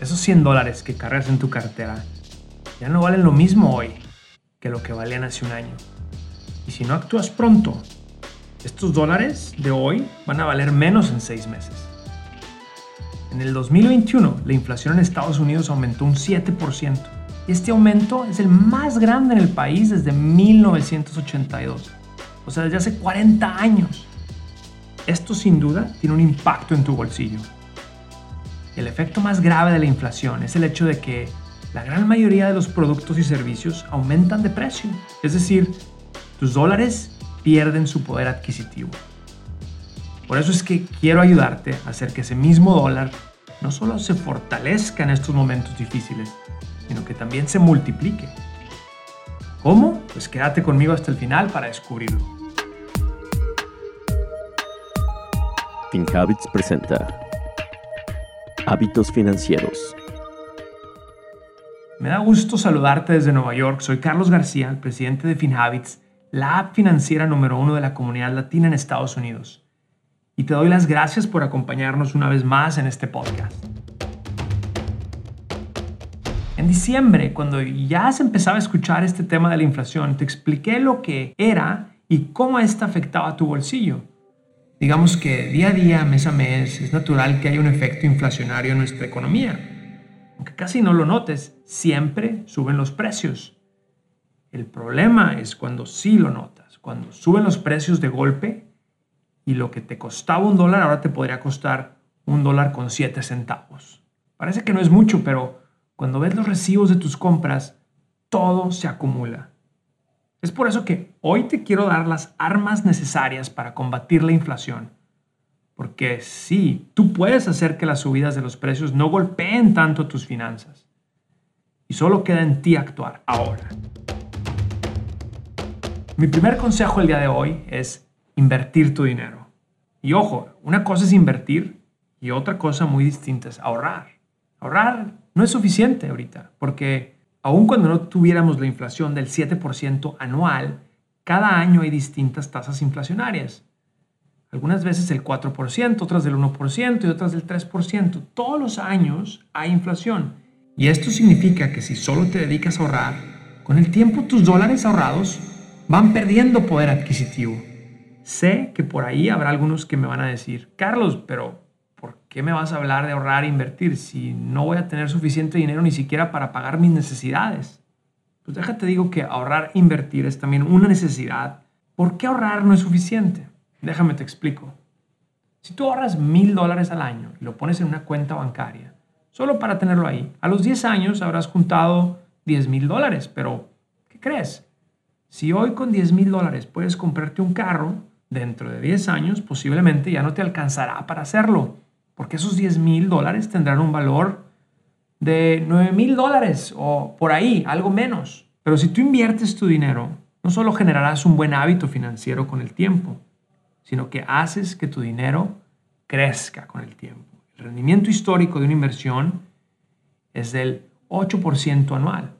esos 100 dólares que cargas en tu cartera ya no valen lo mismo hoy que lo que valían hace un año. Y si no actúas pronto, estos dólares de hoy van a valer menos en seis meses. En el 2021, la inflación en Estados Unidos aumentó un 7%. Y este aumento es el más grande en el país desde 1982, o sea, desde hace 40 años. Esto sin duda tiene un impacto en tu bolsillo. El efecto más grave de la inflación es el hecho de que la gran mayoría de los productos y servicios aumentan de precio. Es decir, tus dólares pierden su poder adquisitivo. Por eso es que quiero ayudarte a hacer que ese mismo dólar no solo se fortalezca en estos momentos difíciles, sino que también se multiplique. ¿Cómo? Pues quédate conmigo hasta el final para descubrirlo. FinHabits presenta Hábitos financieros. Me da gusto saludarte desde Nueva York. Soy Carlos García, presidente de FinHabits, la app financiera número uno de la comunidad latina en Estados Unidos. Y te doy las gracias por acompañarnos una vez más en este podcast. En diciembre, cuando ya se empezaba a escuchar este tema de la inflación, te expliqué lo que era y cómo esta afectaba a tu bolsillo. Digamos que día a día, mes a mes, es natural que haya un efecto inflacionario en nuestra economía. Aunque casi no lo notes, siempre suben los precios. El problema es cuando sí lo notas, cuando suben los precios de golpe y lo que te costaba un dólar ahora te podría costar un dólar con siete centavos. Parece que no es mucho, pero cuando ves los recibos de tus compras, todo se acumula. Es por eso que hoy te quiero dar las armas necesarias para combatir la inflación. Porque sí, tú puedes hacer que las subidas de los precios no golpeen tanto tus finanzas. Y solo queda en ti actuar ahora. Mi primer consejo el día de hoy es invertir tu dinero. Y ojo, una cosa es invertir y otra cosa muy distinta es ahorrar. Ahorrar no es suficiente ahorita, porque Aun cuando no tuviéramos la inflación del 7% anual, cada año hay distintas tasas inflacionarias. Algunas veces el 4%, otras del 1% y otras del 3%. Todos los años hay inflación. Y esto significa que si solo te dedicas a ahorrar, con el tiempo tus dólares ahorrados van perdiendo poder adquisitivo. Sé que por ahí habrá algunos que me van a decir, Carlos, pero ¿por qué me vas a hablar de ahorrar e invertir si no voy a tener suficiente dinero ni siquiera para pagar mis necesidades? Pues déjate digo que ahorrar e invertir es también una necesidad. ¿Por qué ahorrar no es suficiente? Déjame te explico. Si tú ahorras mil dólares al año y lo pones en una cuenta bancaria, solo para tenerlo ahí, a los 10 años habrás juntado 10 mil dólares, pero ¿qué crees? Si hoy con 10 mil dólares puedes comprarte un carro, dentro de 10 años posiblemente ya no te alcanzará para hacerlo porque esos 10 mil dólares tendrán un valor de 9 mil dólares o por ahí, algo menos. Pero si tú inviertes tu dinero, no solo generarás un buen hábito financiero con el tiempo, sino que haces que tu dinero crezca con el tiempo. El rendimiento histórico de una inversión es del 8% anual.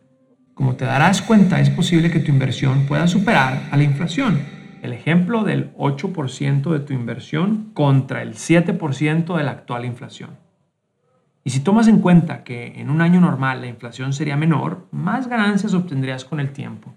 Como te darás cuenta, es posible que tu inversión pueda superar a la inflación el ejemplo del 8% de tu inversión contra el 7% de la actual inflación. Y si tomas en cuenta que en un año normal la inflación sería menor, más ganancias obtendrías con el tiempo.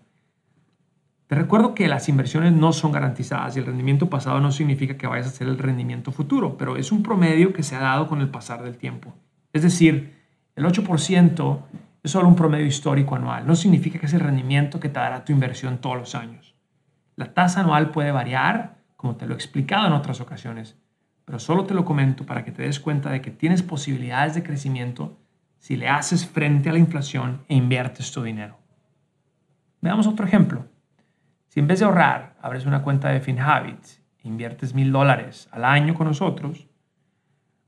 Te recuerdo que las inversiones no son garantizadas y el rendimiento pasado no significa que vayas a hacer el rendimiento futuro, pero es un promedio que se ha dado con el pasar del tiempo. Es decir, el 8% es solo un promedio histórico anual, no significa que es el rendimiento que te dará tu inversión todos los años. La tasa anual puede variar, como te lo he explicado en otras ocasiones, pero solo te lo comento para que te des cuenta de que tienes posibilidades de crecimiento si le haces frente a la inflación e inviertes tu dinero. Veamos otro ejemplo. Si en vez de ahorrar abres una cuenta de FinHabits e inviertes mil dólares al año con nosotros,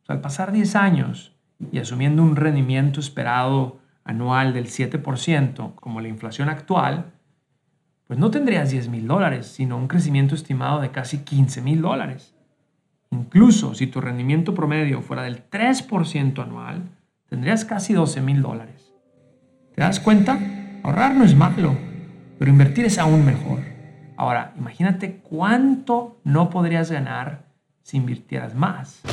al pasar 10 años y asumiendo un rendimiento esperado anual del 7%, como la inflación actual, pues no tendrías 10 mil dólares, sino un crecimiento estimado de casi 15 mil dólares. Incluso si tu rendimiento promedio fuera del 3% anual, tendrías casi 12 mil dólares. ¿Te das cuenta? Ahorrar no es malo, pero invertir es aún mejor. Ahora, imagínate cuánto no podrías ganar si invirtieras más.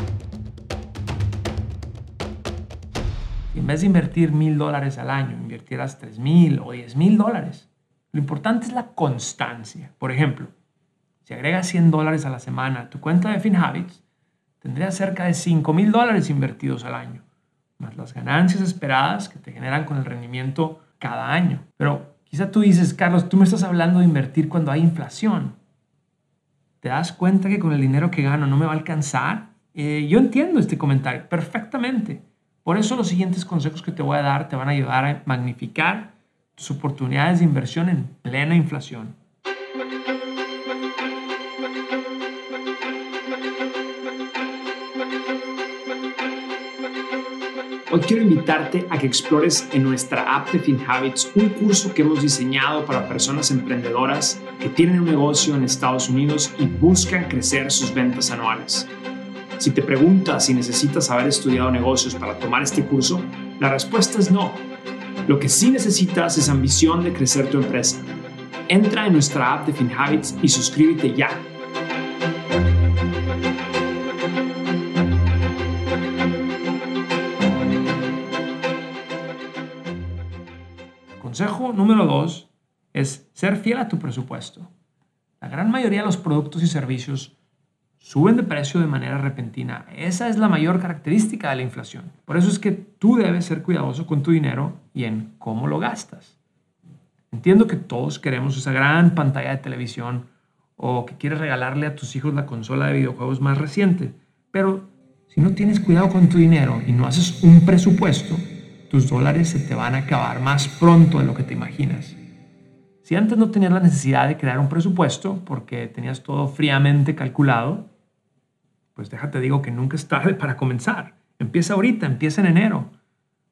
Si en vez de invertir mil dólares al año, invirtieras tres mil o diez mil dólares, lo importante es la constancia. Por ejemplo, si agregas 100 dólares a la semana a tu cuenta de FinHabits, tendrías cerca de 5 mil dólares invertidos al año, más las ganancias esperadas que te generan con el rendimiento cada año. Pero quizá tú dices, Carlos, tú me estás hablando de invertir cuando hay inflación. ¿Te das cuenta que con el dinero que gano no me va a alcanzar? Eh, yo entiendo este comentario perfectamente. Por eso los siguientes consejos que te voy a dar te van a ayudar a magnificar tus oportunidades de inversión en plena inflación. Hoy quiero invitarte a que explores en nuestra app de FinHabits un curso que hemos diseñado para personas emprendedoras que tienen un negocio en Estados Unidos y buscan crecer sus ventas anuales. Si te preguntas si necesitas haber estudiado negocios para tomar este curso, la respuesta es no. Lo que sí necesitas es ambición de crecer tu empresa. Entra en nuestra app de FinHabits y suscríbete ya Consejo número dos es ser fiel a tu presupuesto. La gran mayoría de los productos y servicios suben de precio de manera repentina. Esa es la mayor característica de la inflación. Por eso es que tú debes ser cuidadoso con tu dinero y en cómo lo gastas. Entiendo que todos queremos esa gran pantalla de televisión o que quieres regalarle a tus hijos la consola de videojuegos más reciente, pero si no tienes cuidado con tu dinero y no haces un presupuesto, tus dólares se te van a acabar más pronto de lo que te imaginas. Si antes no tenías la necesidad de crear un presupuesto porque tenías todo fríamente calculado, pues déjate digo que nunca es tarde para comenzar. Empieza ahorita, empieza en enero.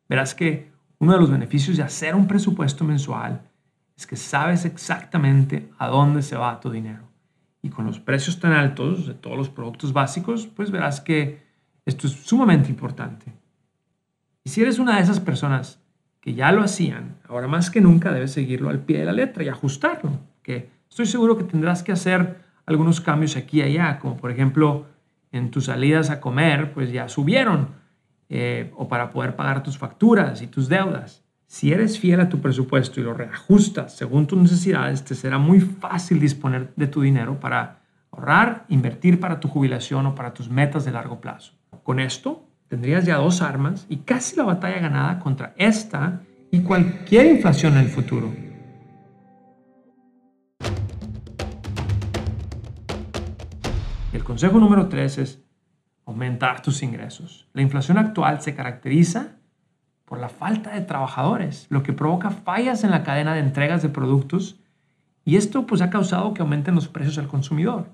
Verás que uno de los beneficios de hacer un presupuesto mensual es que sabes exactamente a dónde se va tu dinero. Y con los precios tan altos de todos los productos básicos, pues verás que esto es sumamente importante. Y si eres una de esas personas que ya lo hacían, ahora más que nunca debes seguirlo al pie de la letra y ajustarlo, que estoy seguro que tendrás que hacer algunos cambios aquí y allá, como por ejemplo en tus salidas a comer, pues ya subieron, eh, o para poder pagar tus facturas y tus deudas. Si eres fiel a tu presupuesto y lo reajustas según tus necesidades, te será muy fácil disponer de tu dinero para ahorrar, invertir para tu jubilación o para tus metas de largo plazo. Con esto, tendrías ya dos armas y casi la batalla ganada contra esta y cualquier inflación en el futuro. El consejo número tres es aumentar tus ingresos. La inflación actual se caracteriza por la falta de trabajadores, lo que provoca fallas en la cadena de entregas de productos y esto pues ha causado que aumenten los precios al consumidor.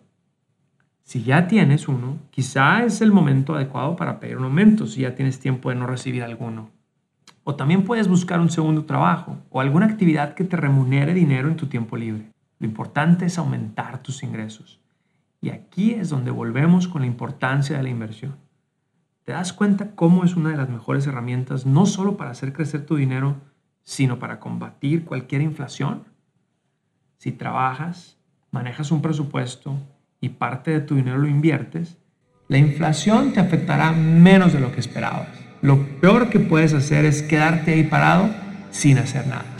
Si ya tienes uno, quizá es el momento adecuado para pedir un aumento si ya tienes tiempo de no recibir alguno. O también puedes buscar un segundo trabajo o alguna actividad que te remunere dinero en tu tiempo libre. Lo importante es aumentar tus ingresos. Y aquí es donde volvemos con la importancia de la inversión. ¿Te das cuenta cómo es una de las mejores herramientas no solo para hacer crecer tu dinero, sino para combatir cualquier inflación? Si trabajas, manejas un presupuesto, y parte de tu dinero lo inviertes, la inflación te afectará menos de lo que esperabas. Lo peor que puedes hacer es quedarte ahí parado sin hacer nada.